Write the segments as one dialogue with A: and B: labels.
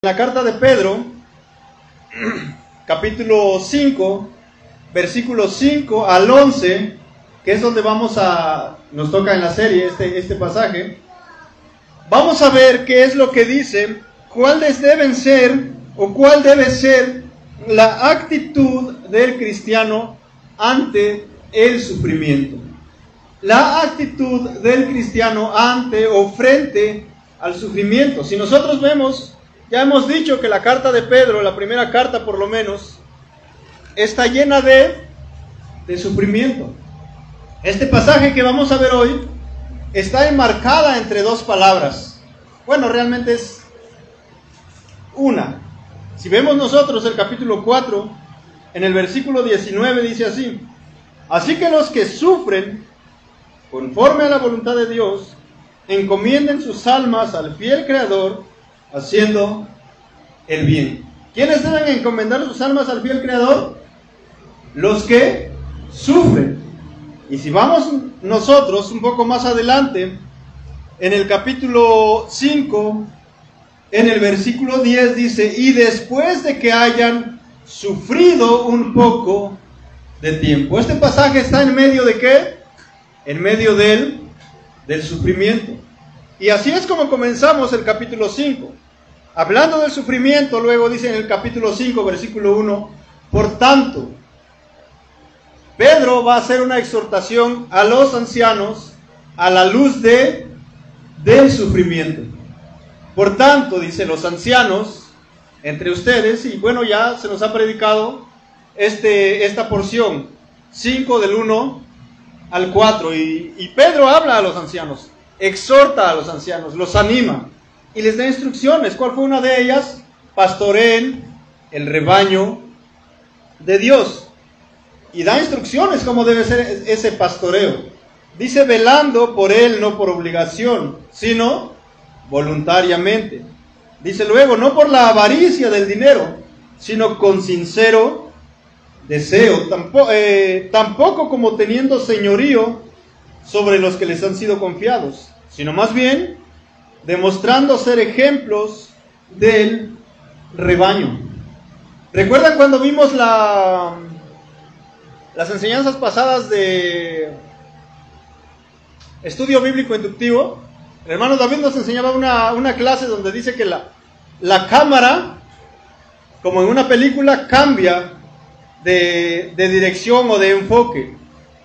A: la carta de Pedro, capítulo 5, versículos 5 al 11, que es donde vamos a, nos toca en la serie este, este pasaje, vamos a ver qué es lo que dice, cuáles deben ser o cuál debe ser la actitud del cristiano ante el sufrimiento. La actitud del cristiano ante o frente al sufrimiento. Si nosotros vemos ya hemos dicho que la carta de Pedro, la primera carta por lo menos, está llena de, de sufrimiento. Este pasaje que vamos a ver hoy está enmarcada entre dos palabras. Bueno, realmente es una. Si vemos nosotros el capítulo 4, en el versículo 19 dice así, así que los que sufren conforme a la voluntad de Dios, encomienden sus almas al fiel Creador, haciendo el bien. ¿Quiénes deben encomendar sus almas al fiel Creador? Los que sufren. Y si vamos nosotros un poco más adelante, en el capítulo 5, en el versículo 10 dice, y después de que hayan sufrido un poco de tiempo. Este pasaje está en medio de qué? En medio del, del sufrimiento. Y así es como comenzamos el capítulo 5. Hablando del sufrimiento, luego dice en el capítulo 5, versículo 1, por tanto, Pedro va a hacer una exhortación a los ancianos a la luz de del sufrimiento. Por tanto, dice los ancianos entre ustedes, y bueno, ya se nos ha predicado este, esta porción, 5 del 1 al 4, y, y Pedro habla a los ancianos exhorta a los ancianos, los anima y les da instrucciones. ¿Cuál fue una de ellas? Pastoreen el rebaño de Dios. Y da instrucciones cómo debe ser ese pastoreo. Dice velando por él, no por obligación, sino voluntariamente. Dice luego, no por la avaricia del dinero, sino con sincero deseo. Tampoco, eh, tampoco como teniendo señorío sobre los que les han sido confiados, sino más bien demostrando ser ejemplos del rebaño. ¿Recuerdan cuando vimos la, las enseñanzas pasadas de estudio bíblico inductivo? El hermano David nos enseñaba una, una clase donde dice que la, la cámara, como en una película, cambia de, de dirección o de enfoque.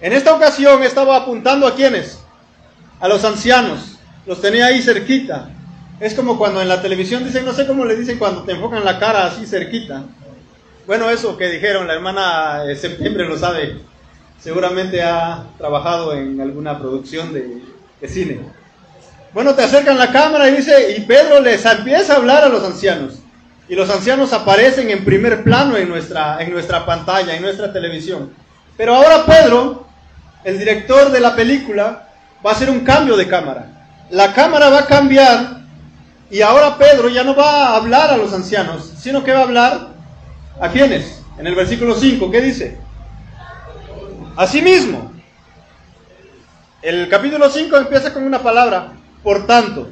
A: En esta ocasión estaba apuntando a quienes? A los ancianos. Los tenía ahí cerquita. Es como cuando en la televisión dicen, no sé cómo le dicen cuando te enfocan la cara así cerquita. Bueno, eso que dijeron, la hermana de Septiembre lo sabe. Seguramente ha trabajado en alguna producción de, de cine. Bueno, te acercan la cámara y dice, y Pedro les empieza a hablar a los ancianos. Y los ancianos aparecen en primer plano en nuestra, en nuestra pantalla, en nuestra televisión. Pero ahora Pedro el director de la película va a hacer un cambio de cámara. La cámara va a cambiar y ahora Pedro ya no va a hablar a los ancianos, sino que va a hablar a quienes. En el versículo 5, ¿qué dice? Asimismo. El capítulo 5 empieza con una palabra, por tanto.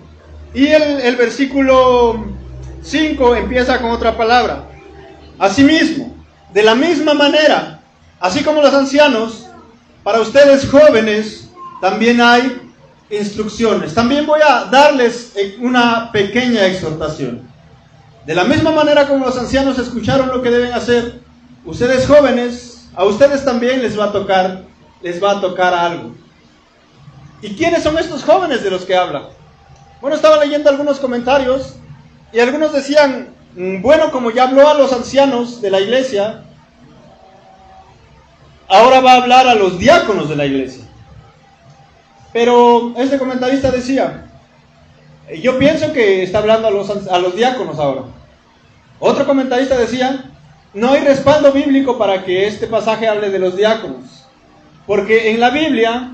A: Y el, el versículo 5 empieza con otra palabra. Asimismo. De la misma manera, así como los ancianos para ustedes jóvenes también hay instrucciones. También voy a darles una pequeña exhortación. De la misma manera como los ancianos escucharon lo que deben hacer, ustedes jóvenes, a ustedes también les va a tocar, les va a tocar algo. ¿Y quiénes son estos jóvenes de los que habla? Bueno, estaba leyendo algunos comentarios y algunos decían, mm, bueno, como ya habló a los ancianos de la iglesia, ahora va a hablar a los diáconos de la iglesia. Pero este comentarista decía, yo pienso que está hablando a los, a los diáconos ahora. Otro comentarista decía, no hay respaldo bíblico para que este pasaje hable de los diáconos, porque en la Biblia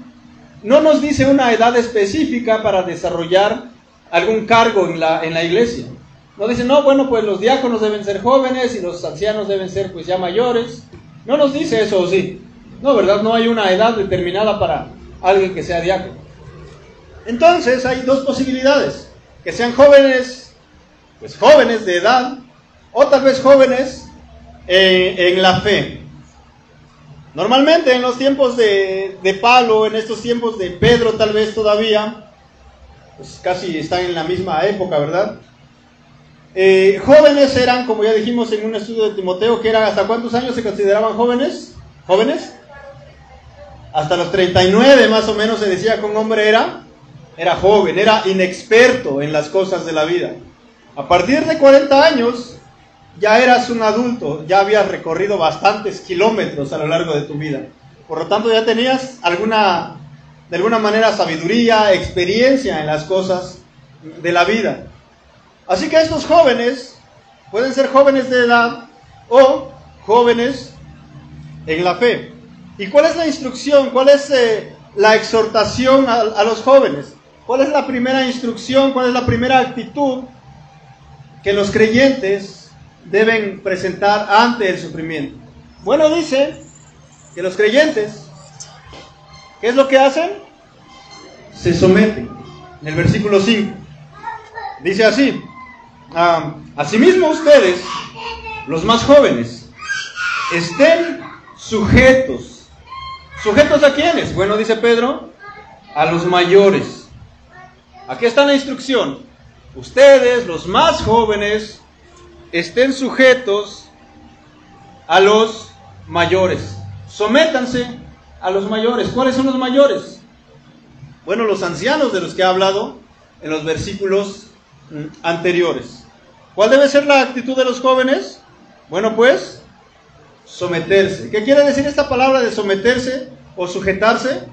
A: no nos dice una edad específica para desarrollar algún cargo en la, en la iglesia. No dice, no, bueno, pues los diáconos deben ser jóvenes y los ancianos deben ser pues ya mayores. No nos dice eso, ¿o sí? No, ¿verdad? No hay una edad determinada para alguien que sea diácono. Entonces hay dos posibilidades. Que sean jóvenes pues jóvenes de edad o tal vez jóvenes en, la fe. Normalmente en los tiempos de, de Pablo, en estos tiempos de Pedro tal vez todavía, pues casi están en la misma época, ¿verdad? Eh, jóvenes eran, como ya dijimos en un estudio de Timoteo, que era hasta cuántos años se consideraban jóvenes? ¿Jóvenes? Hasta los 39 más o menos se decía que un hombre era, era joven, era inexperto en las cosas de la vida. A partir de 40 años ya eras un adulto, ya habías recorrido bastantes kilómetros a lo largo de tu vida. Por lo tanto ya tenías alguna, de alguna manera, sabiduría, experiencia en las cosas de la vida. Así que estos jóvenes pueden ser jóvenes de edad o jóvenes en la fe. ¿Y cuál es la instrucción? ¿Cuál es eh, la exhortación a, los jóvenes? ¿Cuál es la primera instrucción? ¿Cuál es la primera actitud que los creyentes deben presentar ante el sufrimiento? Bueno, dice que los creyentes, ¿qué es lo que hacen? Se someten. En el versículo 5. Dice así, asimismo ustedes, los más jóvenes, estén sujetos. ¿Sujetos a quiénes? Bueno, dice Pedro, a los mayores. Aquí está la instrucción. Ustedes, los más jóvenes, estén sujetos a los mayores. Sométanse a los mayores. ¿Cuáles son los mayores? Bueno, los ancianos de los que ha hablado en los versículos mm, anteriores. ¿Cuál debe ser la actitud de los jóvenes? Bueno, pues, someterse. ¿Qué quiere decir esta palabra de someterse o sujetarse?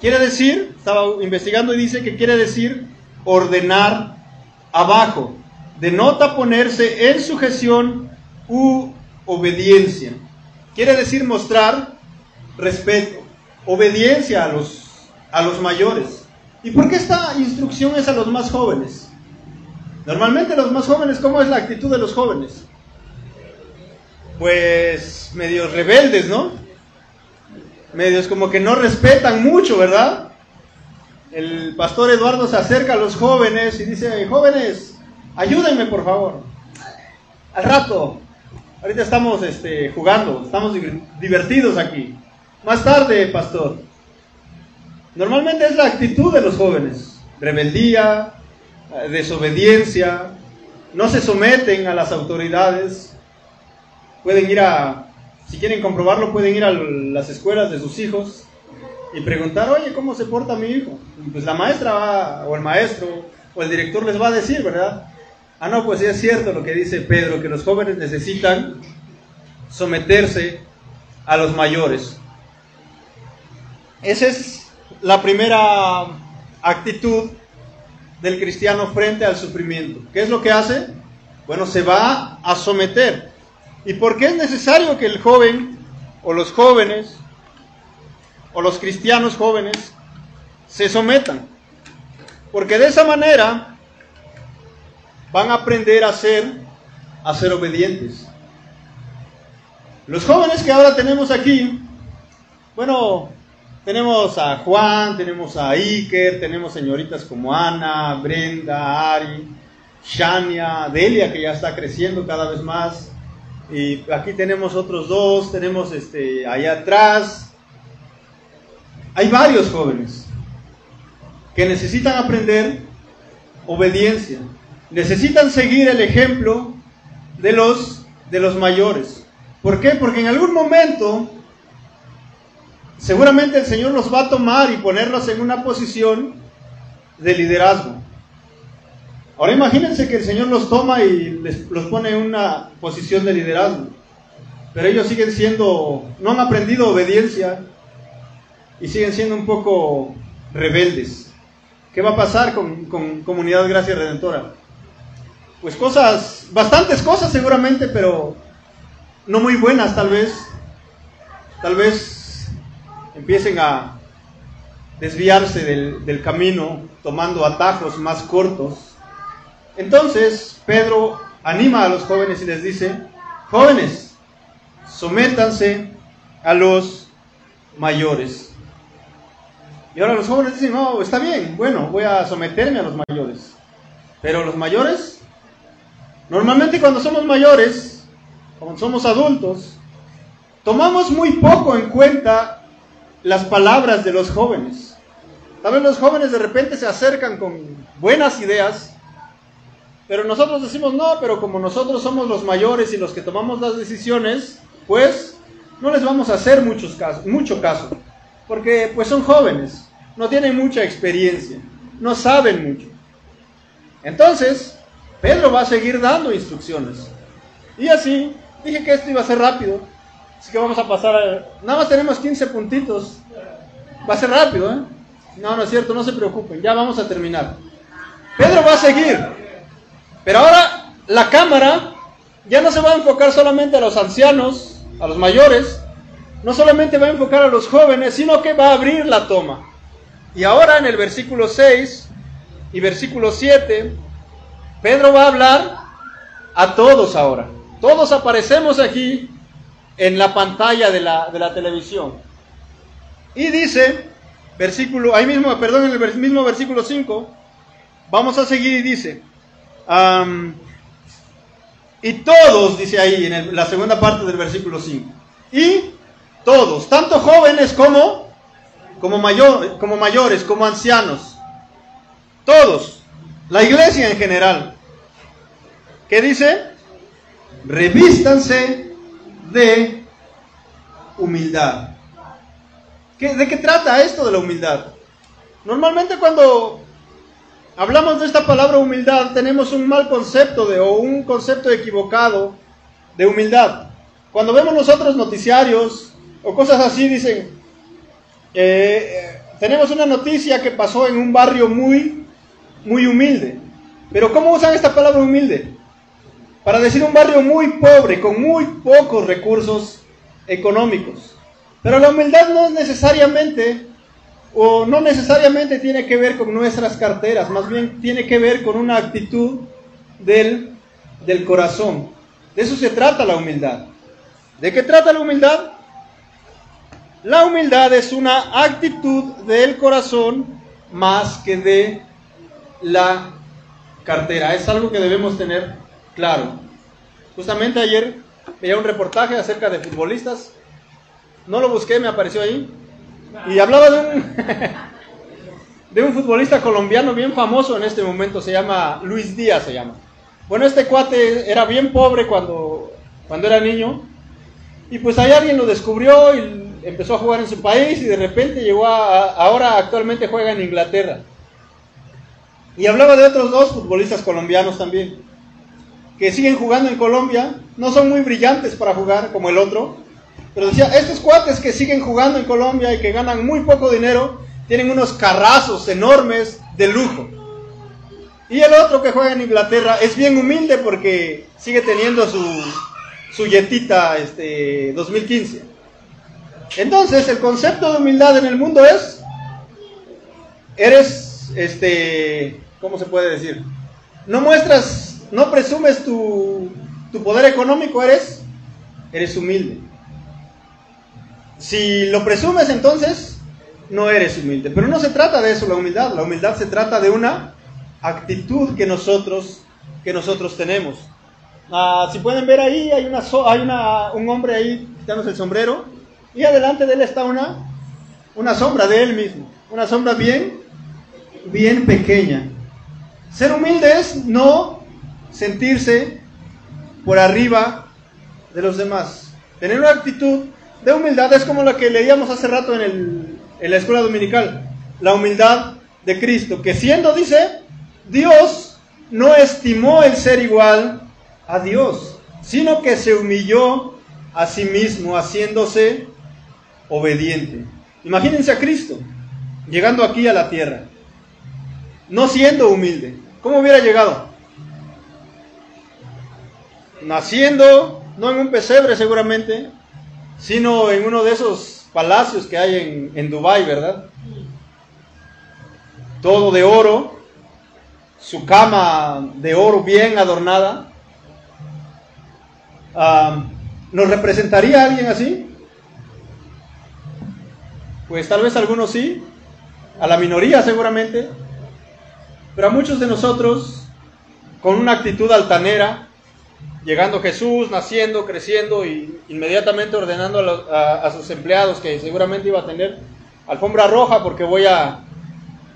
A: Quiere decir, estaba investigando y dice que quiere decir ordenar abajo. Denota ponerse en sujeción u obediencia. Quiere decir mostrar respeto, obediencia a los, a los mayores. ¿Y por qué esta instrucción es a los más jóvenes? Normalmente los más jóvenes, ¿cómo es la actitud de los jóvenes? Pues medios rebeldes, ¿no? Medios como que no respetan mucho, ¿verdad? El pastor Eduardo se acerca a los jóvenes y dice, jóvenes, ayúdenme por favor. Al rato, ahorita estamos este, jugando, estamos divertidos aquí. Más tarde, pastor. Normalmente es la actitud de los jóvenes. Rebeldía, desobediencia, no se someten a las autoridades, pueden ir a, si quieren comprobarlo, pueden ir a las escuelas de sus hijos y preguntar, oye, ¿cómo se porta mi hijo? pues la maestra o el maestro o el director les va a decir, ¿verdad? Ah, no, pues es cierto lo que dice Pedro, que los jóvenes necesitan someterse a los mayores. Esa es la primera actitud del cristiano frente al sufrimiento. ¿Qué es lo que hace? Bueno, se va a someter. ¿Y por qué es necesario que el joven o los jóvenes o los cristianos jóvenes se sometan? Porque de esa manera van a aprender a ser, a ser obedientes. Los jóvenes que ahora tenemos aquí, bueno, tenemos a Juan, tenemos a Iker, tenemos señoritas como Ana, Brenda, Ari, Shania, Delia, que ya está creciendo cada vez más. Y aquí tenemos otros dos, tenemos este, allá atrás. Hay varios jóvenes que necesitan aprender obediencia, necesitan seguir el ejemplo de los, de los mayores. ¿Por qué? Porque en algún momento seguramente el Señor los va a tomar y ponerlos en una posición de liderazgo. Ahora imagínense que el Señor los toma y les, los pone en una posición de liderazgo, pero ellos siguen siendo, no han aprendido obediencia y siguen siendo un poco rebeldes. ¿Qué va a pasar con, con Comunidad Gracia Redentora? Pues cosas, bastantes cosas seguramente, pero no muy buenas tal vez. Tal vez empiecen a desviarse del, camino, tomando atajos más cortos. Entonces Pedro anima a los jóvenes y les dice, jóvenes, sométanse a los mayores. Y ahora los jóvenes dicen, no, está bien, bueno, voy a someterme a los mayores. Pero los mayores Normalmente cuando somos mayores, cuando somos adultos, tomamos muy poco en cuenta las palabras de los jóvenes. Tal vez los jóvenes de repente se acercan con buenas ideas, pero nosotros decimos no, pero como nosotros somos los mayores y los que tomamos las decisiones, pues no les vamos a hacer muchos casos, mucho caso, porque pues son jóvenes, no tienen mucha experiencia, no saben mucho. Entonces, Pedro va a seguir dando instrucciones. Y así, dije que esto iba a ser rápido, así que vamos a pasar a... Nada más tenemos 15 puntitos, va a ser rápido, ¿eh? No, no es cierto, no se preocupen, ya vamos a terminar. Pedro va a seguir, pero ahora la cámara ya no se va a enfocar solamente a los ancianos, a los mayores, no solamente va a enfocar a los jóvenes, sino que va a abrir la toma. Y ahora en el versículo 6 y versículo 7, Pedro va a hablar a todos ahora. Todos aparecemos aquí en la pantalla de la, de la televisión. Y dice, versículo, ahí mismo, perdón, en el mismo versículo 5, vamos a seguir y dice, y todos, dice ahí en la segunda parte del versículo 5, y todos, tanto jóvenes como, como, mayor, como mayores, como ancianos, todos, la iglesia en general, ¿qué dice? Revístanse de humildad. ¿De qué trata esto de la humildad? Normalmente cuando hablamos de esta palabra humildad, tenemos un mal concepto o un concepto equivocado de humildad. Cuando vemos nosotros noticiarios o cosas así, dicen, eh, tenemos una noticia que pasó en un barrio muy, muy humilde. Pero ¿cómo usan esta palabra humilde? Para decir un barrio muy pobre, con muy pocos recursos económicos. Pero la humildad no es necesariamente o no necesariamente tiene que ver con nuestras carteras, más bien tiene que ver con una actitud del, del corazón. De eso se trata la humildad. ¿De qué trata la humildad? La humildad es una actitud del corazón más que de la cartera. Es algo que debemos tener claro. Justamente ayer veía un reportaje acerca de futbolistas. No lo busqué, me apareció ahí. Y hablaba de un, de un futbolista colombiano bien famoso en este momento, se llama Luis Díaz, se llama. Bueno, este cuate era bien pobre cuando, cuando era niño, y pues ahí alguien lo descubrió y empezó a jugar en su país y de repente llegó a, ahora actualmente juega en Inglaterra. Y hablaba de otros dos futbolistas colombianos también, que siguen jugando en Colombia, no son muy brillantes para jugar como el otro, pero decía, estos cuates que siguen jugando en Colombia y que ganan muy poco dinero, tienen unos carrazos enormes de lujo. Y el otro que juega en Inglaterra es bien humilde porque sigue teniendo su, su yetita este, 2015. Entonces, el concepto de humildad en el mundo es, eres, este, ¿cómo se puede decir? No muestras, no presumes tu, tu poder económico, eres, eres humilde. Si lo presumes entonces, no eres humilde. Pero no se trata de eso la humildad. La humildad se trata de una actitud que nosotros, que nosotros tenemos. Ah, si pueden ver ahí, hay, una, hay una, un hombre ahí quitándose el sombrero y adelante de él está una, una sombra de él mismo. Una sombra bien, bien pequeña. Ser humilde es no sentirse por arriba de los demás. Tener una actitud de humildad es como la que leíamos hace rato en, en la escuela dominical. La humildad de Cristo, que siendo, dice, Dios no estimó el ser igual a Dios, sino que se humilló a sí mismo, haciéndose obediente. Imagínense a Cristo llegando aquí a la tierra, no siendo humilde. ¿Cómo hubiera llegado? Naciendo, no en un pesebre seguramente, sino en uno de esos palacios que hay en, en Dubái, ¿verdad? Todo de oro, su cama de oro bien adornada. ¿Nos representaría alguien así? Pues tal vez algunos sí, a la minoría seguramente, pero a muchos de nosotros, con una actitud altanera, llegando Jesús, naciendo, creciendo y inmediatamente ordenando a, sus empleados que seguramente iba a tener alfombra roja porque voy a,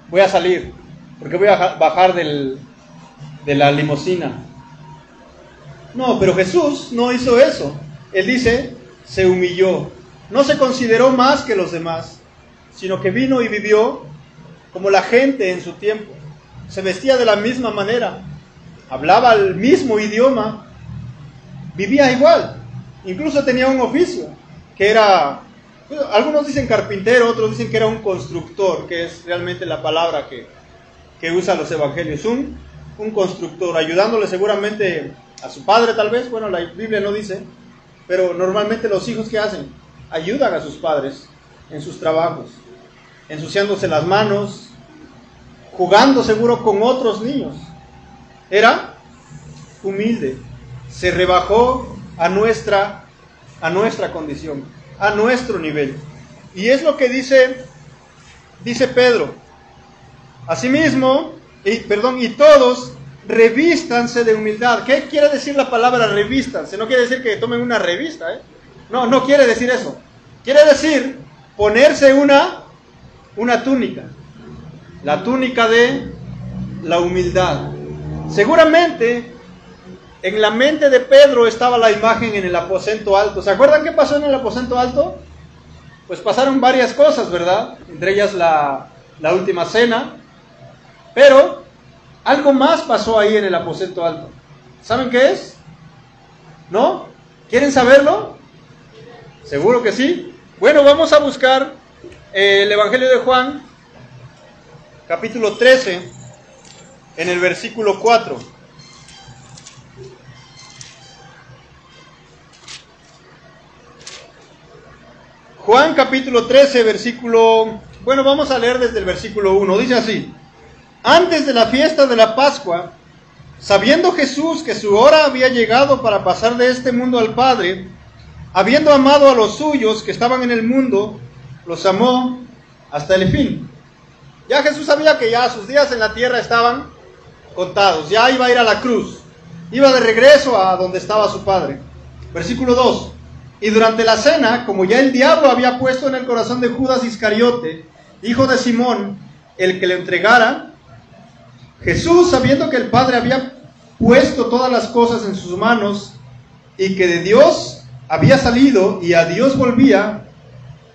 A: voy a salir, porque voy a bajar del, de la limusina. No, pero Jesús no hizo eso. Él dice, se humilló. No se consideró más que los demás, sino que vino y vivió como la gente en su tiempo. Se vestía de la misma manera, hablaba el mismo idioma, vivía igual. Incluso tenía un oficio, que era, algunos dicen carpintero, otros dicen que era un constructor, que es realmente la palabra que, que usan los evangelios. Un, un constructor, ayudándole seguramente a su padre tal vez, bueno, la Biblia no dice, pero normalmente los hijos que hacen, ayudan a sus padres en sus trabajos, ensuciándose las manos, jugando seguro con otros niños. Era humilde, se rebajó a nuestra, a nuestra condición, a nuestro nivel. Y es lo que dice, dice Pedro. Asimismo, y, perdón, y todos revístanse de humildad. ¿Qué quiere decir la palabra revístanse? No quiere decir que tomen una revista, ¿eh? No, no quiere decir eso. Quiere decir ponerse una, una túnica. La túnica de la humildad. Seguramente en la mente de Pedro estaba la imagen en el aposento alto. ¿Se acuerdan qué pasó en el aposento alto? Pues pasaron varias cosas, ¿verdad? Entre ellas la, la última cena. Pero algo más pasó ahí en el aposento alto. ¿Saben qué es? ¿No? ¿Quieren saberlo? Seguro que sí. Bueno, vamos a buscar el Evangelio de Juan, capítulo 13, en el versículo 4. Juan capítulo 13, versículo... Bueno, vamos a leer desde el versículo 1. Dice así. Antes de la fiesta de la Pascua, sabiendo Jesús que su hora había llegado para pasar de este mundo al Padre, habiendo amado a los suyos que estaban en el mundo, los amó hasta el fin. Ya Jesús sabía que ya sus días en la tierra estaban contados, ya iba a ir a la cruz, iba de regreso a donde estaba su Padre. Versículo 2. Y durante la cena, como ya el diablo había puesto en el corazón de Judas Iscariote, hijo de Simón, el que le entregara, Jesús, sabiendo que el Padre había puesto todas las cosas en sus manos y que de Dios había salido y a Dios volvía,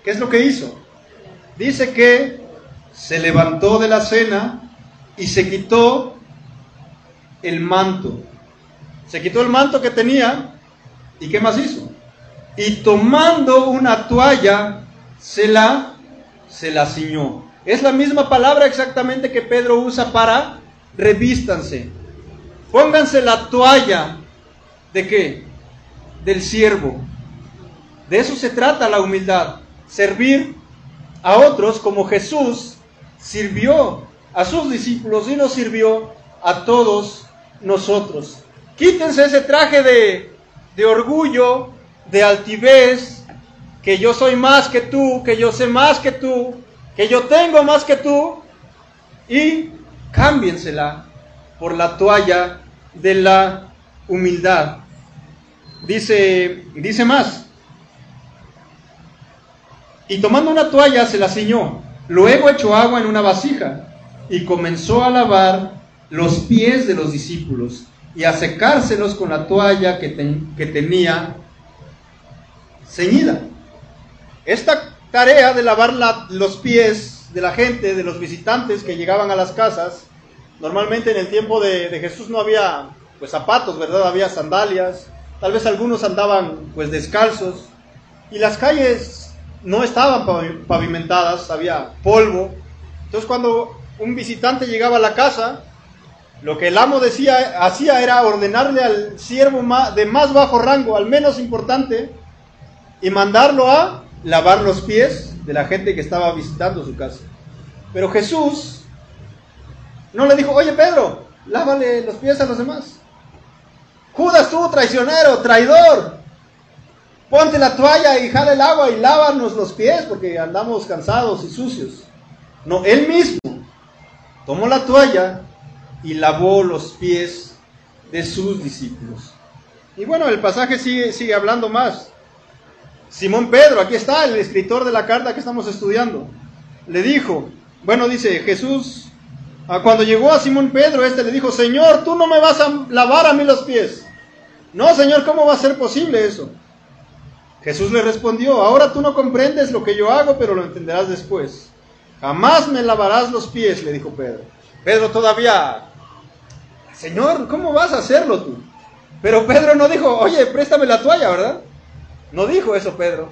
A: ¿qué es lo que hizo? Dice que se levantó de la cena y se quitó el manto. Se quitó el manto que tenía y ¿qué más hizo? Y tomando una toalla, se la, se la ciñó. Es la misma palabra exactamente que Pedro usa para revístanse. Pónganse la toalla de qué? Del siervo. De eso se trata la humildad. Servir a otros como Jesús sirvió a sus discípulos y nos sirvió a todos nosotros. Quítense ese traje de, de orgullo, de altivez, que yo soy más que tú, que yo sé más que tú, que yo tengo más que tú, y cámbiensela por la toalla de la humildad. Dice, dice más. Y tomando una toalla se la ciñó, luego echó agua en una vasija y comenzó a lavar los pies de los discípulos y a secárselos con la toalla que, que tenía ceñida. Esta tarea de lavar los pies de la gente, de los visitantes que llegaban a las casas, normalmente en el tiempo de, Jesús no había pues zapatos, ¿verdad? Había sandalias, tal vez algunos andaban pues descalzos y las calles no estaban pavimentadas, había polvo. Entonces cuando un visitante llegaba a la casa, lo que el amo hacía era ordenarle al siervo de más bajo rango, al menos importante, y mandarlo a lavar los pies de la gente que estaba visitando su casa. Pero Jesús no le dijo, oye Pedro, lávale los pies a los demás. Judas tú, traicionero, traidor, ponte la toalla y jale el agua y lávanos los pies porque andamos cansados y sucios. No, él mismo tomó la toalla y lavó los pies de sus discípulos. Y bueno, el pasaje sigue, sigue hablando más. Simón Pedro, aquí está el escritor de la carta que estamos estudiando, le dijo, bueno, dice Jesús, ah, cuando llegó a Simón Pedro, este le dijo, Señor, tú no me vas a lavar a mí los pies. No, Señor, ¿cómo va a ser posible eso? Jesús le respondió, ahora tú no comprendes lo que yo hago, pero lo entenderás después. Jamás me lavarás los pies, le dijo Pedro. Pedro todavía, Señor, ¿cómo vas a hacerlo tú? Pero Pedro no dijo, oye, préstame la toalla, ¿verdad? No dijo eso Pedro.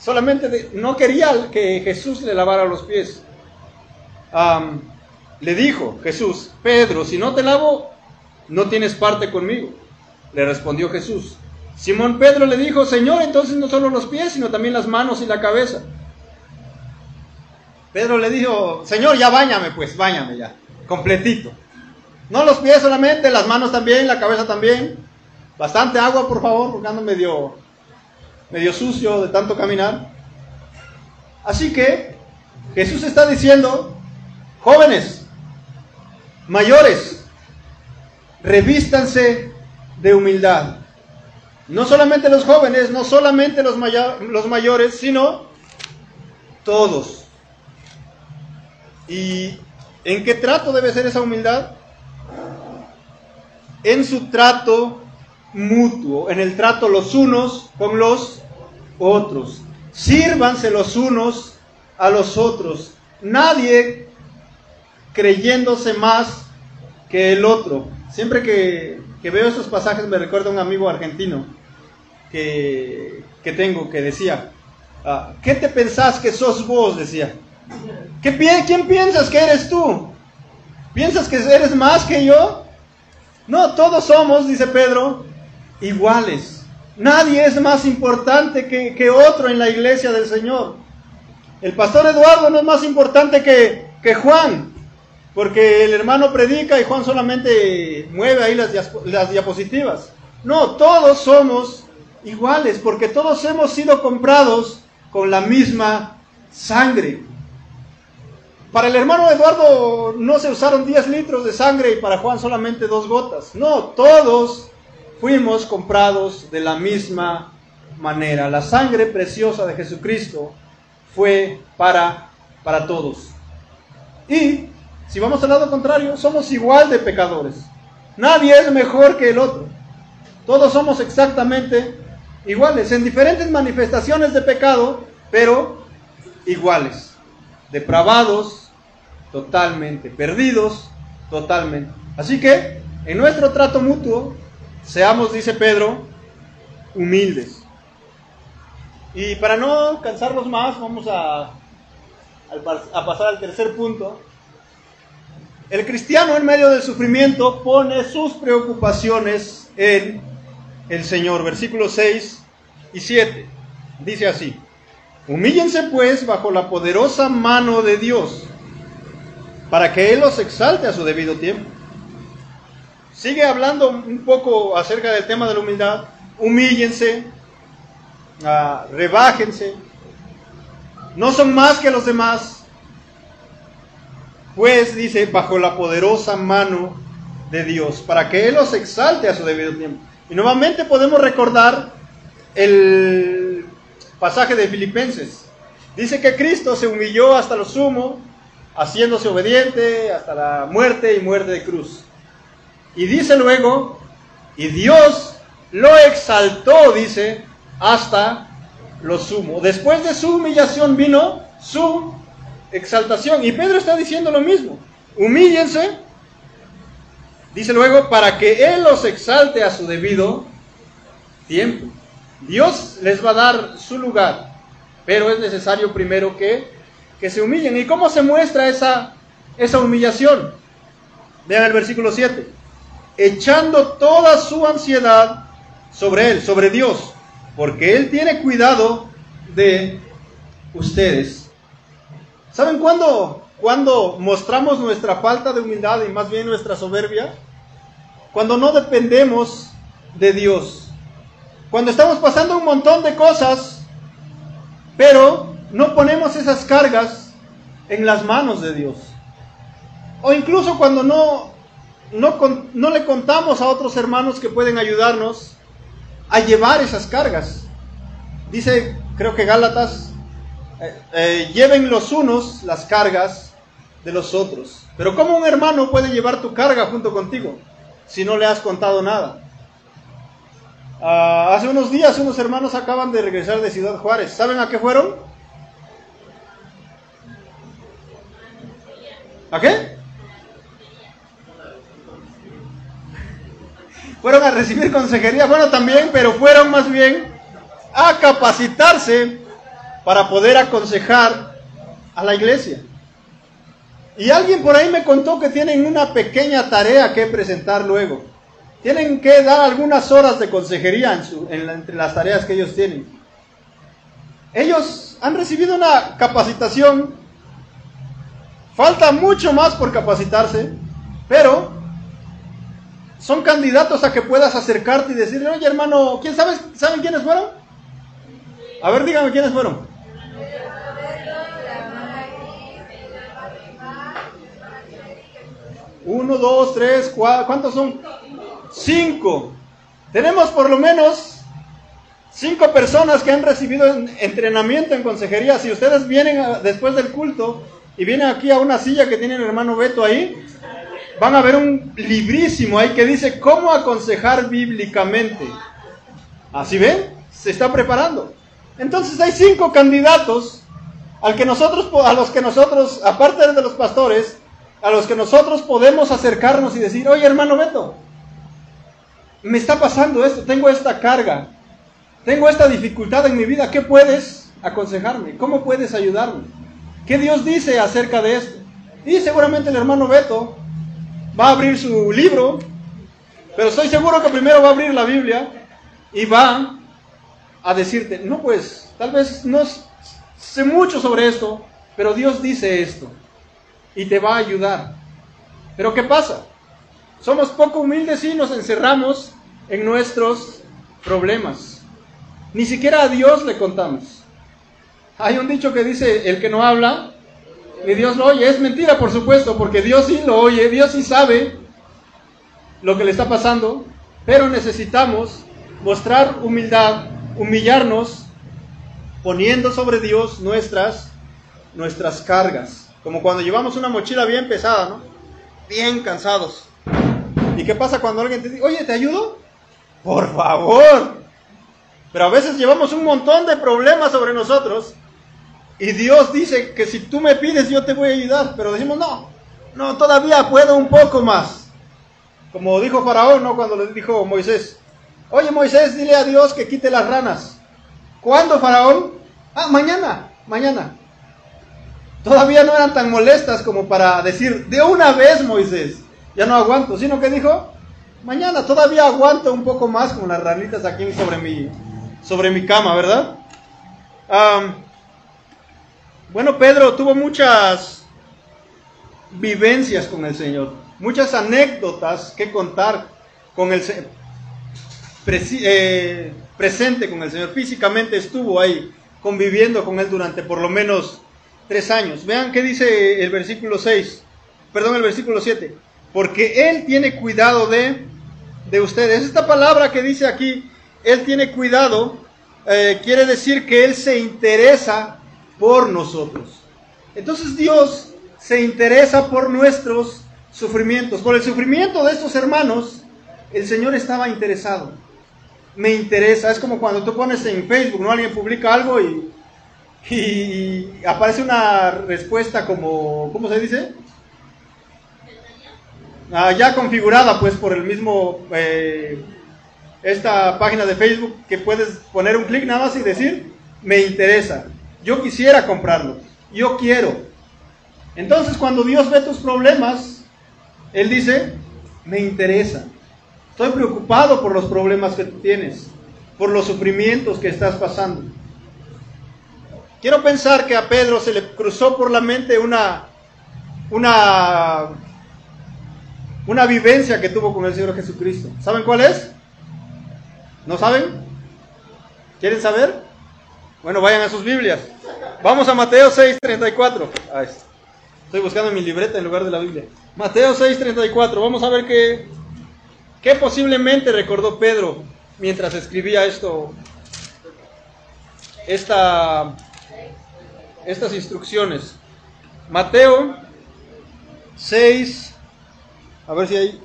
A: Solamente no quería que Jesús le lavara los pies. le dijo Jesús, Pedro, si no te lavo, no tienes parte conmigo. Le respondió Jesús. Simón Pedro le dijo, Señor, entonces no solo los pies, sino también las manos y la cabeza. Pedro le dijo, Señor, ya bañame pues, bañame ya, completito. No los pies solamente, las manos también, la cabeza también. Bastante agua, por favor, porque ando medio medio sucio de tanto caminar. Así que Jesús está diciendo, jóvenes, mayores, revístanse de humildad. No solamente los jóvenes, no solamente los, mayores, sino todos. ¿Y en qué trato debe ser esa humildad? En su trato mutuo, en el trato los unos con los otros. Sírvanse los unos a los otros. Nadie creyéndose más que el otro. Siempre que, veo esos pasajes me recuerda un amigo argentino que, tengo que decía, ah, ¿qué te pensás que sos vos? Decía. ¿Qué, ¿Quién piensas que eres tú? ¿Piensas que eres más que yo? No, todos somos, dice Pedro, iguales. Nadie es más importante que, otro en la iglesia del Señor. El pastor Eduardo no es más importante que, que Juan, porque el hermano predica y Juan solamente mueve ahí las, las diapositivas. No, todos somos iguales, porque todos hemos sido comprados con la misma sangre. Para el hermano Eduardo no se usaron 10 litros de sangre y para Juan solamente dos gotas. No, todos fuimos comprados de la misma manera. La sangre preciosa de Jesucristo fue para, para todos. Y si vamos al lado contrario, somos igual de pecadores. Nadie es mejor que el otro. Todos somos exactamente iguales, en diferentes manifestaciones de pecado, pero iguales. Depravados, totalmente. Perdidos, totalmente. Así que, en nuestro trato mutuo, Seamos, dice Pedro, humildes. Y para no cansarlos más, vamos a, a pasar al tercer punto. El cristiano en medio del sufrimiento pone sus preocupaciones en el Señor. Versículos 6 y 7. Dice así. Humíllense pues bajo la poderosa mano de Dios, para que Él los exalte a su debido tiempo sigue hablando un poco acerca del tema de la humildad. Humíllense, uh, rebájense, no son más que los demás. Pues dice, bajo la poderosa mano de Dios, para que Él los exalte a su debido tiempo. Y nuevamente podemos recordar el pasaje de Filipenses. Dice que Cristo se humilló hasta lo sumo, haciéndose obediente hasta la muerte y muerte de cruz. Y dice luego, y Dios lo exaltó, dice, hasta lo sumo. Después de su humillación vino su exaltación. Y Pedro está diciendo lo mismo. Humíllense, dice luego, para que Él los exalte a su debido tiempo. Dios les va a dar su lugar, pero es necesario primero que, que se humillen. ¿Y cómo se muestra esa, esa humillación? Vean el versículo 7 echando toda su ansiedad sobre Él, sobre Dios, porque Él tiene cuidado de ustedes. ¿Saben cuándo, cuando mostramos nuestra falta de humildad y más bien nuestra soberbia? Cuando no dependemos de Dios. Cuando estamos pasando un montón de cosas, pero no ponemos esas cargas en las manos de Dios. O incluso cuando no no, le contamos a otros hermanos que pueden ayudarnos a llevar esas cargas. Dice, creo que Gálatas, eh, eh, lleven los unos las cargas de los otros. Pero ¿cómo un hermano puede llevar tu carga junto contigo si no le has contado nada? Ah, hace unos días unos hermanos acaban de regresar de Ciudad Juárez. ¿Saben a qué fueron? ¿A qué? Fueron a recibir consejería, bueno también, pero fueron más bien a capacitarse para poder aconsejar a la iglesia. Y alguien por ahí me contó que tienen una pequeña tarea que presentar luego. Tienen que dar algunas horas de consejería entre las tareas que ellos tienen. Ellos han recibido una capacitación. Falta mucho más por capacitarse, pero son candidatos a que puedas acercarte y decirle, oye hermano, ¿quién sabe, ¿saben quiénes fueron? A ver, díganme quiénes fueron. Uno, dos, tres, cuatro, ¿cuántos son? Cinco. Tenemos por lo menos cinco personas que han recibido entrenamiento en consejería. Si ustedes vienen después del culto y vienen aquí a una silla que tiene el hermano Beto ahí, van a ver un librísimo ahí que dice cómo aconsejar bíblicamente. ¿Así ven? Se está preparando. Entonces hay cinco candidatos al que nosotros, a los que nosotros, aparte de los pastores, a los que nosotros podemos acercarnos y decir, oye hermano Beto, me está pasando esto, tengo esta carga, tengo esta dificultad en mi vida, ¿qué puedes aconsejarme? ¿Cómo puedes ayudarme? ¿Qué Dios dice acerca de esto? Y seguramente el hermano Beto va a abrir su libro, pero estoy seguro que primero va a abrir la Biblia y va a decirte, no pues, tal vez no sé mucho sobre esto, pero Dios dice esto y te va a ayudar. Pero ¿qué pasa? Somos poco humildes y nos encerramos en nuestros problemas. Ni siquiera a Dios le contamos. Hay un dicho que dice, el que no habla, ni Dios lo oye. Es mentira, por supuesto, porque Dios sí lo oye, Dios sí sabe lo que le está pasando, pero necesitamos mostrar humildad, humillarnos, poniendo sobre Dios nuestras, nuestras cargas. Como cuando llevamos una mochila bien pesada, ¿no? Bien cansados. ¿Y qué pasa cuando alguien te dice, oye, ¿te ayudo? Por favor. Pero a veces llevamos un montón de problemas sobre nosotros y Dios dice que si tú me pides yo te voy a ayudar. Pero decimos, no, no, todavía puedo un poco más. Como dijo Faraón, ¿no? Cuando le dijo Moisés, oye Moisés, dile a Dios que quite las ranas. ¿Cuándo, Faraón? Ah, mañana, mañana. Todavía no eran tan molestas como para decir, de una vez, Moisés ya no aguanto, sino que dijo, mañana todavía aguanto un poco más con las ranitas aquí sobre mi, sobre mi cama, ¿verdad? Bueno, Pedro tuvo muchas vivencias con el Señor, muchas anécdotas que contar con el eh, presente con el Señor. Físicamente estuvo ahí conviviendo con Él durante por lo menos tres años. Vean qué dice el versículo 6, perdón, el versículo 7 porque Él tiene cuidado de, de ustedes. Esta palabra que dice aquí, Él tiene cuidado, eh, quiere decir que Él se interesa por nosotros. Entonces Dios se interesa por nuestros sufrimientos. Por el sufrimiento de estos hermanos, el Señor estaba interesado. Me interesa. Es como cuando tú pones en Facebook, ¿no? Alguien publica algo y, aparece una respuesta como, ¿cómo se dice? Ah, ya configurada pues por el mismo, eh, esta página de Facebook que puedes poner un clic nada más y decir, me interesa, yo quisiera comprarlo, yo quiero. Entonces cuando Dios ve tus problemas, Él dice, me interesa, estoy preocupado por los problemas que tú tienes, por los sufrimientos que estás pasando. Quiero pensar que a Pedro se le cruzó por la mente una, una una vivencia que tuvo con el Señor Jesucristo. ¿Saben cuál es? ¿No saben? ¿Quieren saber? Bueno, vayan a sus Biblias. Vamos a Mateo 6:34. Estoy buscando mi libreta en lugar de la Biblia. Mateo 6:34. Vamos a ver qué, qué posiblemente recordó Pedro mientras escribía esto, esta, estas instrucciones. Mateo 6, a ver si hay...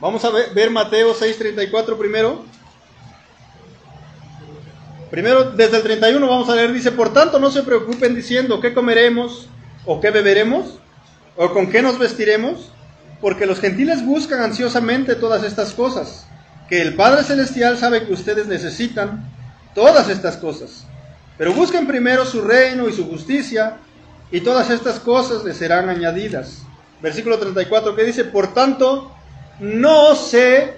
A: Vamos a ver, Mateo 6:34 primero. Primero, desde el 31 vamos a leer, dice, por tanto no se preocupen diciendo qué comeremos o qué beberemos o con qué nos vestiremos, porque los gentiles buscan ansiosamente todas estas cosas, que el Padre Celestial sabe que ustedes necesitan todas estas cosas. Pero busquen primero su reino y su justicia, y todas estas cosas les serán añadidas. Versículo 34 que dice, por tanto, no se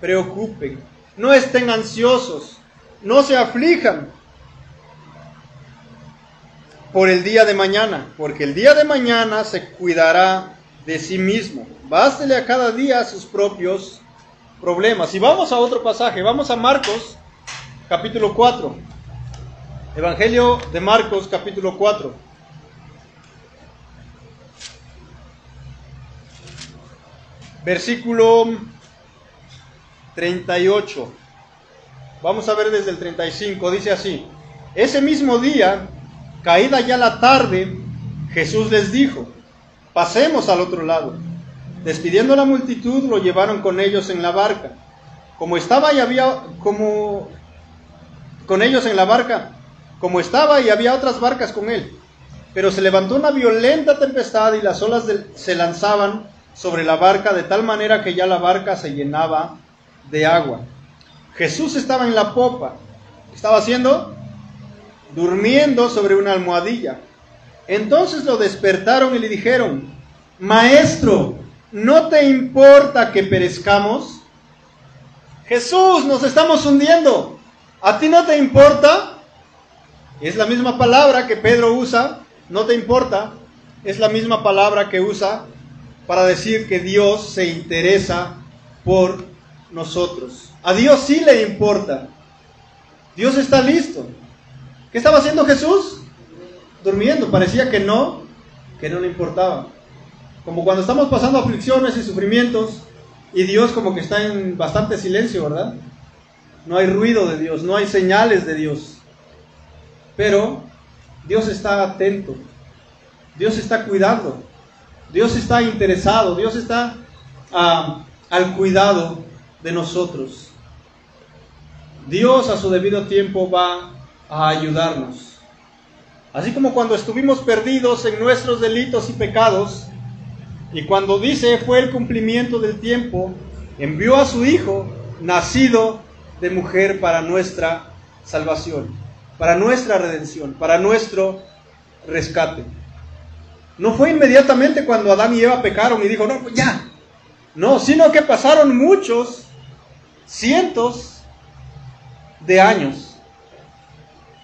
A: preocupen, no estén ansiosos, no se aflijan por el día de mañana, porque el día de mañana se cuidará de sí mismo. Bástele a cada día sus propios problemas. Y vamos a otro pasaje, vamos a Marcos capítulo 4. Evangelio de Marcos capítulo 4. Versículo 38. Vamos a ver desde el 35. Dice así. Ese mismo día, caída ya la tarde, Jesús les dijo, pasemos al otro lado. Despidiendo a la multitud, lo llevaron con ellos en la barca. Como estaba y había, como con ellos en la barca, como estaba y había otras barcas con él. Pero se levantó una violenta tempestad y las olas se lanzaban sobre la barca de tal manera que ya la barca se llenaba de agua. Jesús estaba en la popa. ¿Qué estaba haciendo? Durmiendo sobre una almohadilla. Entonces lo despertaron y le dijeron, Maestro, ¿no te importa que perezcamos? Jesús, nos estamos hundiendo. ¿A ti no te importa? Es la misma palabra que Pedro usa, no te importa. Es la misma palabra que usa para decir que Dios se interesa por nosotros. A Dios sí le importa. Dios está listo. ¿Qué estaba haciendo Jesús? Durmiendo. Parecía que no, que no le importaba. Como cuando estamos pasando aflicciones y sufrimientos y Dios como que está en bastante silencio, ¿verdad? No hay ruido de Dios, no hay señales de Dios. Pero Dios está atento. Dios está cuidando. Dios está interesado, Dios está ah, al cuidado de nosotros. Dios a su debido tiempo va a ayudarnos. Así como cuando estuvimos perdidos en nuestros delitos y pecados, y cuando dice fue el cumplimiento del tiempo, envió a su Hijo, nacido de mujer, para nuestra salvación, para nuestra redención, para nuestro rescate. No fue inmediatamente cuando Adán y Eva pecaron y dijo, no, pues ya. No, sino que pasaron muchos, cientos de años.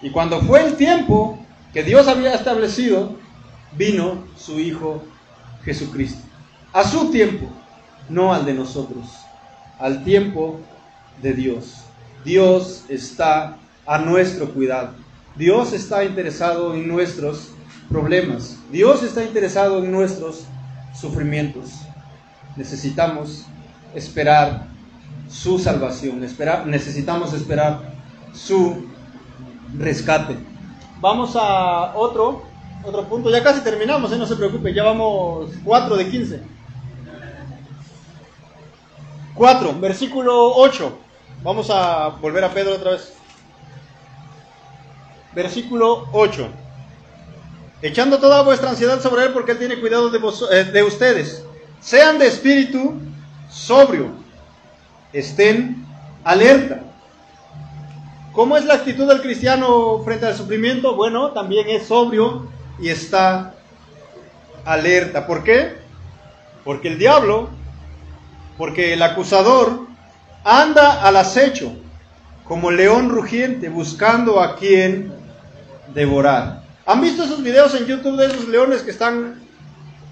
A: Y cuando fue el tiempo que Dios había establecido, vino su Hijo Jesucristo. A su tiempo, no al de nosotros, al tiempo de Dios. Dios está a nuestro cuidado. Dios está interesado en nuestros problemas. Dios está interesado en nuestros sufrimientos. Necesitamos esperar su salvación, necesitamos esperar su rescate. Vamos a otro, otro punto, ya casi terminamos, ¿eh? no se preocupe, ya vamos 4 de 15. 4, versículo 8. Vamos a volver a Pedro otra vez. Versículo 8 echando toda vuestra ansiedad sobre Él porque Él tiene cuidado de, eh, de ustedes. Sean de espíritu sobrio, estén alerta. ¿Cómo es la actitud del cristiano frente al sufrimiento? Bueno, también es sobrio y está alerta. ¿Por qué? Porque el diablo, porque el acusador anda al acecho como león rugiente buscando a quien devorar. ¿Han visto esos videos en YouTube de esos leones que están,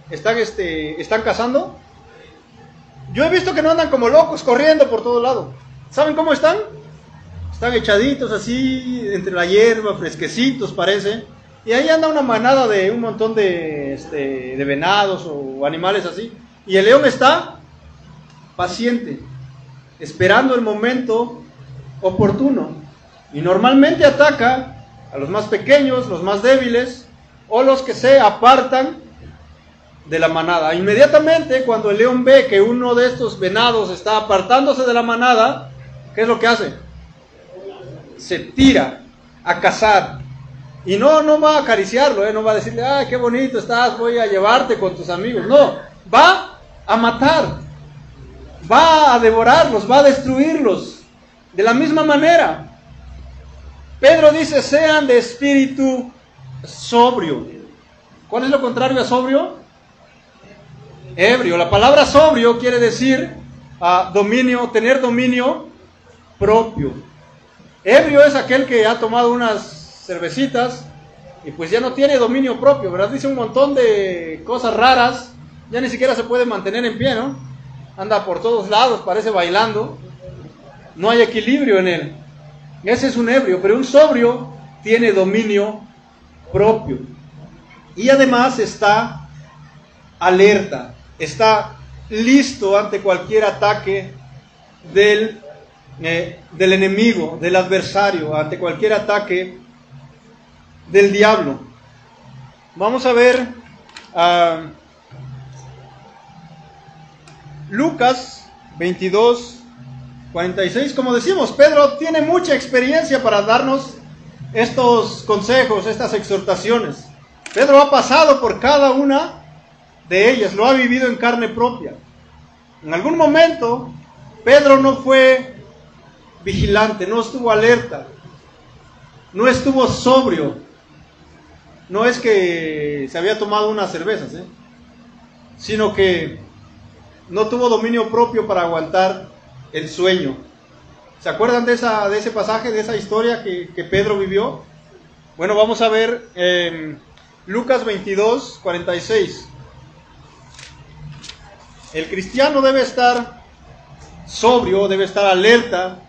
A: están, este, están cazando? Yo he visto que no andan como locos corriendo por todo lado. ¿Saben cómo están? Están echaditos así entre la hierba, fresquecitos parece. Y ahí anda una manada de un montón de, este, de venados o animales así. Y el león está paciente, esperando el momento oportuno. Y normalmente ataca a los más pequeños, los más débiles o los que se apartan de la manada. Inmediatamente cuando el león ve que uno de estos venados está apartándose de la manada, ¿qué es lo que hace? Se tira a cazar. Y no, no va a acariciarlo, ¿eh? no va a decirle, ay, qué bonito estás, voy a llevarte con tus amigos. No, va a matar, va a devorarlos, va a destruirlos. De la misma manera, Pedro dice, sean de espíritu sobrio. ¿Cuál es lo contrario a sobrio? Ebrio. La palabra sobrio quiere decir uh, dominio, tener dominio propio. Ebrio es aquel que ha tomado unas cervecitas y pues ya no tiene dominio propio, ¿verdad? Dice un montón de cosas raras, ya ni siquiera se puede mantener en pie, ¿no? Anda por todos lados, parece bailando. No hay equilibrio en él. Ese es un ebrio, pero un sobrio tiene dominio propio. Y además está alerta, está listo ante cualquier ataque del, eh, del enemigo, del adversario, ante cualquier ataque del diablo. Vamos a ver a Lucas 22, 46, como decimos, Pedro tiene mucha experiencia para darnos estos consejos, estas exhortaciones. Pedro ha pasado por cada una de ellas, lo ha vivido en carne propia. En algún momento, Pedro no fue vigilante, no estuvo alerta, no estuvo sobrio. No es que se había tomado unas cervezas, ¿eh? sino que no tuvo dominio propio para aguantar el sueño. ¿Se acuerdan de, esa, de ese pasaje, de esa historia que, Pedro vivió? Bueno, vamos a ver eh, Lucas 22, 46. El cristiano debe estar sobrio, debe estar alerta,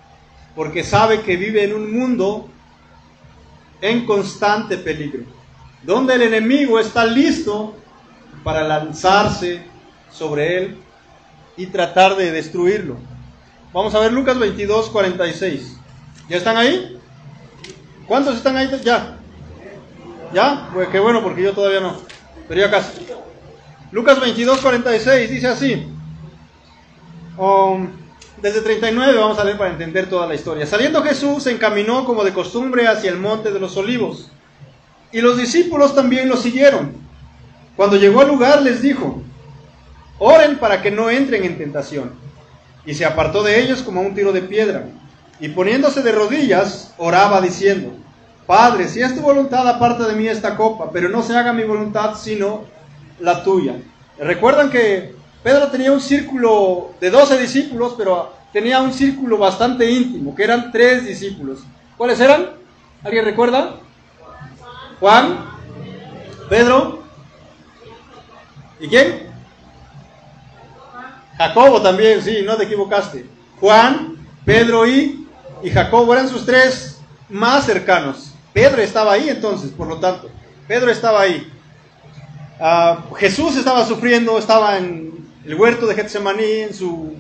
A: porque sabe que vive en un mundo en constante peligro, donde el enemigo está listo para lanzarse sobre él y tratar de destruirlo. Vamos a ver Lucas 22, 46. ¿Ya están ahí? ¿Cuántos están ahí? Ya. ¿Ya? Pues qué bueno, porque yo todavía no. Pero ya casi. Lucas 22, 46 dice así. Um, desde 39 vamos a leer para entender toda la historia. Saliendo Jesús se encaminó como de costumbre hacia el monte de los olivos. Y los discípulos también lo siguieron. Cuando llegó al lugar les dijo, oren para que no entren en tentación. Y se apartó de ellos como un tiro de piedra. Y poniéndose de rodillas, oraba diciendo, Padre, si es tu voluntad, aparte de mí esta copa, pero no se haga mi voluntad sino la tuya. Recuerdan que Pedro tenía un círculo de 12 discípulos, pero tenía un círculo bastante íntimo, que eran tres discípulos. ¿Cuáles eran? ¿Alguien recuerda? Juan, Pedro, ¿y quién? Jacobo también, sí, no te equivocaste. Juan, Pedro y, y Jacobo eran sus tres más cercanos. Pedro estaba ahí entonces, por lo tanto. Pedro estaba ahí. Ah, Jesús estaba sufriendo, estaba en el huerto de Getsemaní, en su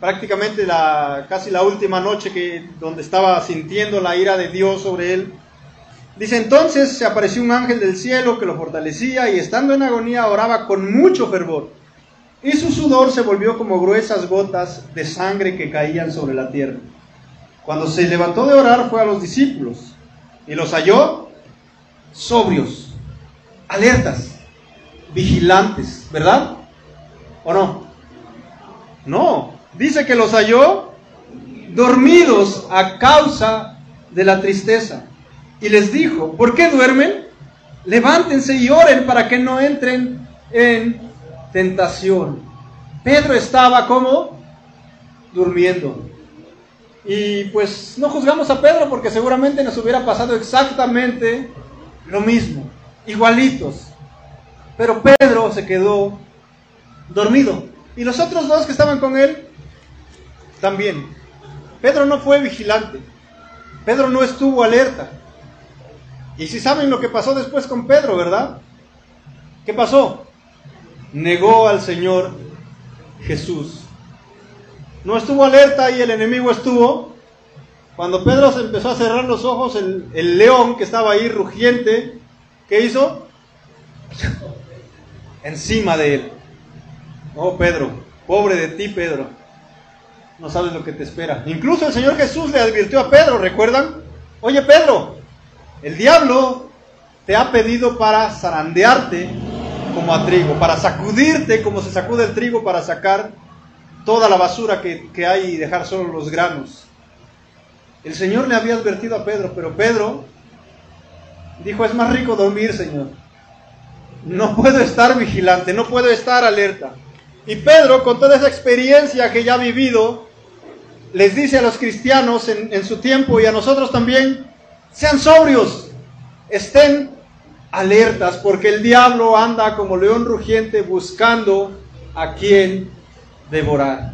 A: prácticamente la, casi la última noche que, donde estaba sintiendo la ira de Dios sobre él. Dice entonces se apareció un ángel del cielo que lo fortalecía y estando en agonía oraba con mucho fervor y su sudor se volvió como gruesas gotas de sangre que caían sobre la tierra. Cuando se levantó de orar fue a los discípulos y los halló sobrios, alertas, vigilantes, ¿verdad? ¿O no? No, dice que los halló dormidos a causa de la tristeza. Y les dijo, ¿por qué duermen? Levántense y oren para que no entren en tentación. Pedro estaba como durmiendo. Y pues no juzgamos a Pedro porque seguramente nos hubiera pasado exactamente lo mismo, igualitos. Pero Pedro se quedó dormido. Y los otros dos que estaban con él también. Pedro no fue vigilante. Pedro no estuvo alerta. Y si saben lo que pasó después con Pedro, ¿verdad? ¿Qué pasó? Negó al Señor Jesús. No estuvo alerta y el enemigo estuvo. Cuando Pedro se empezó a cerrar los ojos, el, león que estaba ahí rugiente, ¿qué hizo? Encima de él. Oh, Pedro, pobre de ti, Pedro. No sabes lo que te espera. Incluso el Señor Jesús le advirtió a Pedro, ¿recuerdan? Oye, Pedro, el diablo te ha pedido para zarandearte como a trigo, para sacudirte como se sacude el trigo para sacar toda la basura que, que hay y dejar solo los granos. El Señor le había advertido a Pedro, pero Pedro dijo, es más rico dormir, Señor. No puedo estar vigilante, no puedo estar alerta. Y Pedro, con toda esa experiencia que ya ha vivido, les dice a los cristianos en, en su tiempo y a nosotros también, sean sobrios, estén alertas, porque el diablo anda como león rugiente buscando a quien devorar.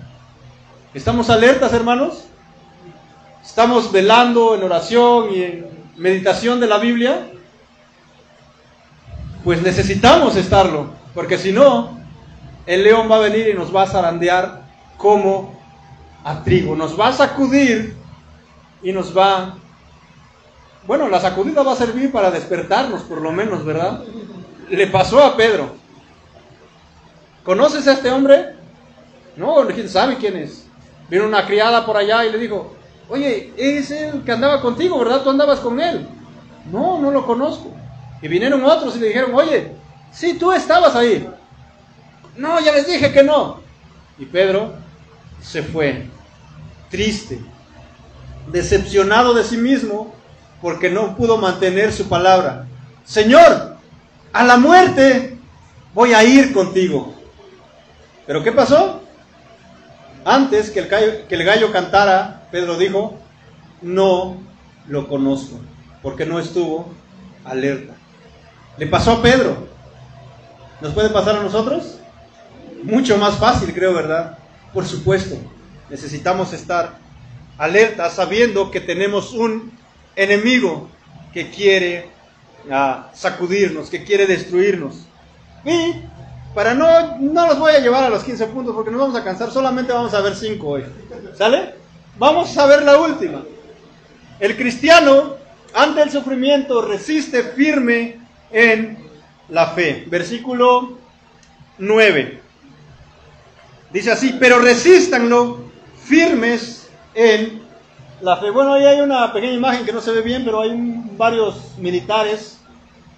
A: ¿Estamos alertas, hermanos? ¿Estamos velando en oración y en meditación de la Biblia? Pues necesitamos estarlo, porque si no, el león va a venir y nos va a zarandear como a trigo, nos va a sacudir y nos va... Bueno, la sacudida va a servir para despertarnos, por lo menos, ¿verdad? Le pasó a Pedro. ¿Conoces a este hombre? No, ¿quién sabe quién es? Vino una criada por allá y le dijo, oye, es el que andaba contigo, ¿verdad? Tú andabas con él. No, no lo conozco. Y vinieron otros y le dijeron, oye, sí, tú estabas ahí. No, ya les dije que no. Y Pedro se fue, triste, decepcionado de sí mismo, porque no pudo mantener su palabra. Señor, a la muerte voy a ir contigo. Pero ¿qué pasó? Antes que el, gallo, cantara, Pedro dijo, no lo conozco, porque no estuvo alerta. Le pasó a Pedro. ¿Nos puede pasar a nosotros? Mucho más fácil, creo, ¿verdad? Por supuesto, necesitamos estar alerta sabiendo que tenemos un enemigo que quiere uh, sacudirnos, que quiere destruirnos. Y para no, no los voy a llevar a los 15 puntos porque nos vamos a cansar, solamente vamos a ver 5 hoy. ¿Sale? Vamos a ver la última. El cristiano ante el sufrimiento resiste firme en la fe. Versículo 9. Dice así, pero resístanlo firmes en la fe. Bueno, ahí hay una pequeña imagen que no se ve bien, pero hay varios militares.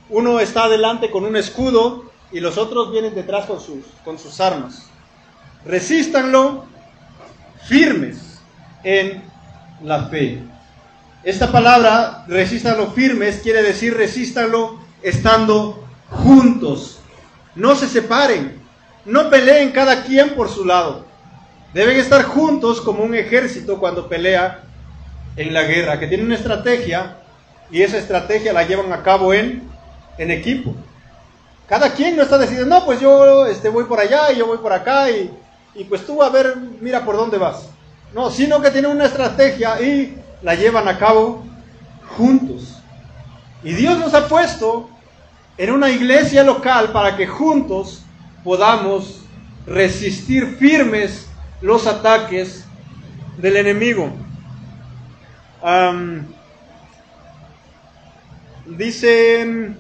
A: Uno está adelante con un escudo y los otros vienen detrás con sus, con sus armas. Resístanlo firmes en la fe. Esta palabra, resístanlo firmes, quiere decir resístanlo estando juntos. No se separen, no peleen cada quien por su lado. Deben estar juntos como un ejército cuando pelea en la guerra, que tiene una estrategia y esa estrategia la llevan a cabo en, en equipo. Cada quien no está decidiendo, no, pues yo este, voy por allá y yo voy por acá y, y pues tú a ver, mira por dónde vas. No, sino que tienen una estrategia y la llevan a cabo juntos. Y Dios nos ha puesto en una iglesia local para que juntos podamos resistir firmes los ataques del enemigo. Um, dice,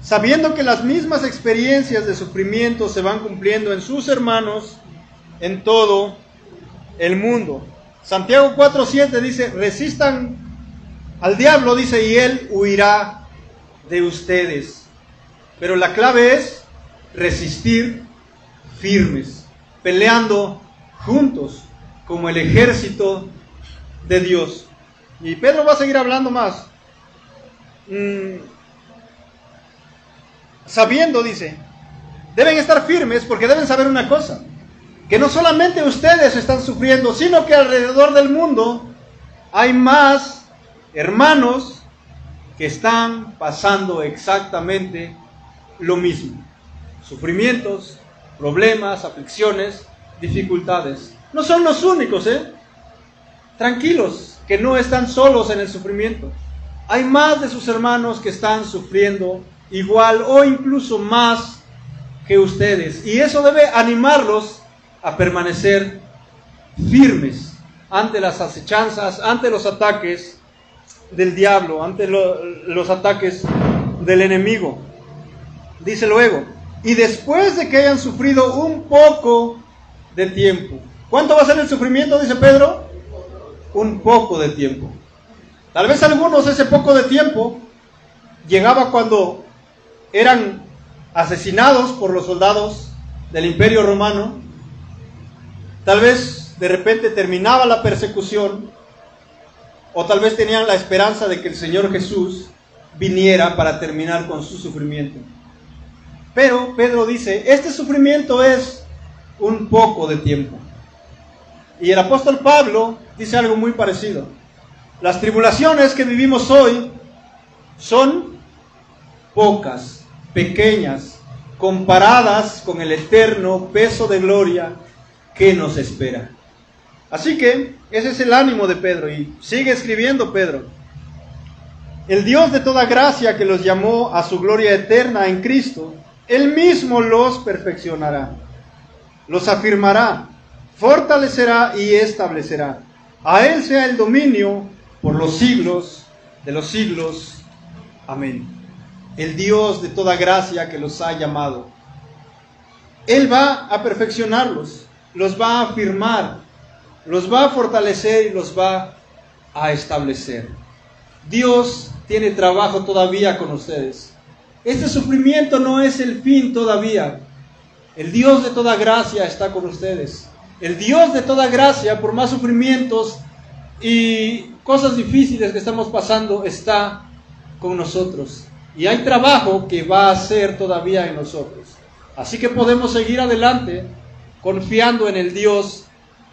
A: sabiendo que las mismas experiencias de sufrimiento se van cumpliendo en sus hermanos en todo el mundo. Santiago 4:7 dice, resistan al diablo, dice, y él huirá de ustedes. Pero la clave es resistir firmes, peleando juntos como el ejército de Dios. Y Pedro va a seguir hablando más. Mm, sabiendo, dice, deben estar firmes porque deben saber una cosa, que no solamente ustedes están sufriendo, sino que alrededor del mundo hay más hermanos que están pasando exactamente lo mismo. Sufrimientos, problemas, aflicciones, dificultades. No son los únicos, ¿eh? Tranquilos, que no están solos en el sufrimiento. Hay más de sus hermanos que están sufriendo igual o incluso más que ustedes. Y eso debe animarlos a permanecer firmes ante las acechanzas, ante los ataques del diablo, ante los ataques del enemigo. Dice luego, y después de que hayan sufrido un poco de tiempo. ¿Cuánto va a ser el sufrimiento? Dice Pedro. Un poco de tiempo. Tal vez algunos ese poco de tiempo llegaba cuando eran asesinados por los soldados del imperio romano. Tal vez de repente terminaba la persecución o tal vez tenían la esperanza de que el Señor Jesús viniera para terminar con su sufrimiento. Pero Pedro dice, este sufrimiento es un poco de tiempo. Y el apóstol Pablo dice algo muy parecido. Las tribulaciones que vivimos hoy son pocas, pequeñas, comparadas con el eterno peso de gloria que nos espera. Así que ese es el ánimo de Pedro y sigue escribiendo Pedro. El Dios de toda gracia que los llamó a su gloria eterna en Cristo, Él mismo los perfeccionará, los afirmará, fortalecerá y establecerá. A Él sea el dominio por los siglos de los siglos. Amén. El Dios de toda gracia que los ha llamado. Él va a perfeccionarlos, los va a afirmar, los va a fortalecer y los va a establecer. Dios tiene trabajo todavía con ustedes. Este sufrimiento no es el fin todavía. El Dios de toda gracia está con ustedes. El Dios de toda gracia, por más sufrimientos y cosas difíciles que estamos pasando está con nosotros. Y hay trabajo que va a hacer todavía en nosotros. Así que podemos seguir adelante confiando en el Dios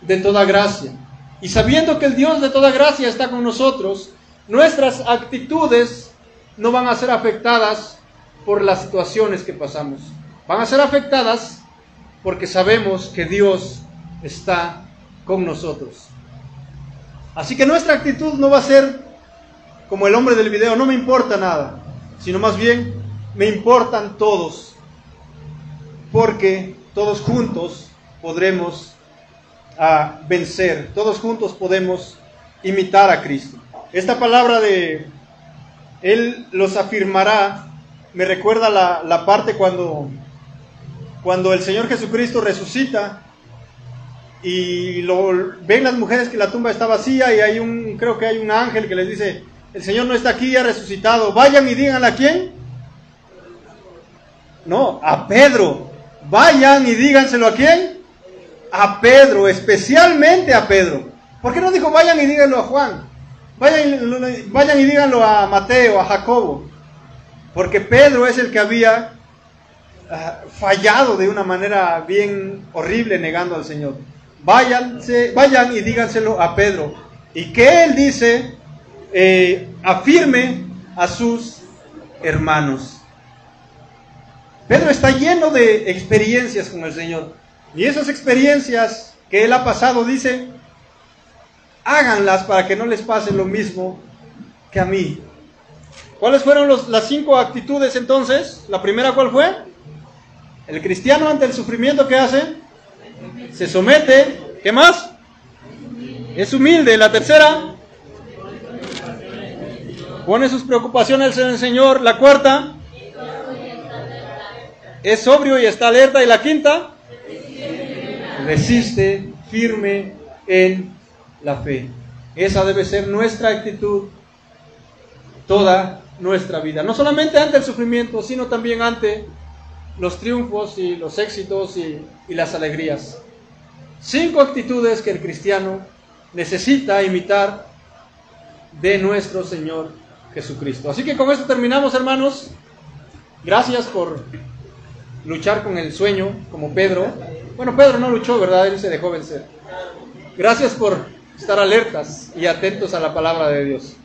A: de toda gracia. Y sabiendo que el Dios de toda gracia está con nosotros, nuestras actitudes no van a ser afectadas por las situaciones que pasamos. Van a ser afectadas porque sabemos que Dios está con nosotros. Así que nuestra actitud no va a ser como el hombre del video, no me importa nada, sino más bien me importan todos, porque todos juntos podremos ah, vencer, todos juntos podemos imitar a Cristo. Esta palabra de Él los afirmará me recuerda la, la parte cuando, cuando el Señor Jesucristo resucita y lo ven las mujeres que la tumba está vacía y hay un, creo que hay un ángel que les dice, el Señor no está aquí, ha resucitado, vayan y digan a quién. No, a Pedro. Vayan y díganselo a quién. A Pedro, especialmente a Pedro. ¿Por qué no dijo vayan y díganlo a Juan? Vayan, vayan y díganlo a Mateo, a Jacobo. Porque Pedro es el que había ah, fallado de una manera bien horrible negando al Señor váyanse, vayan y díganselo a Pedro. Y que él dice, eh, afirme a sus hermanos. Pedro está lleno de experiencias con el Señor. Y esas experiencias que él ha pasado, dice, háganlas para que no les pase lo mismo que a mí. ¿Cuáles fueron las cinco actitudes entonces? La primera, ¿cuál fue? El cristiano ante el sufrimiento que hace, se somete, ¿qué más? Es humilde. La tercera, pone sus preocupaciones en el Señor. La cuarta, es sobrio y está alerta. Y la quinta, resiste firme en la fe. Esa debe ser nuestra actitud toda nuestra vida. No solamente ante el sufrimiento, sino también ante los triunfos y los éxitos y, las alegrías. Cinco actitudes que el cristiano necesita imitar de nuestro Señor Jesucristo. Así que con esto terminamos, hermanos. Gracias por luchar con el sueño, como Pedro. Bueno, Pedro no luchó, ¿verdad? Él se dejó vencer. Gracias por estar alertas y atentos a la palabra de Dios.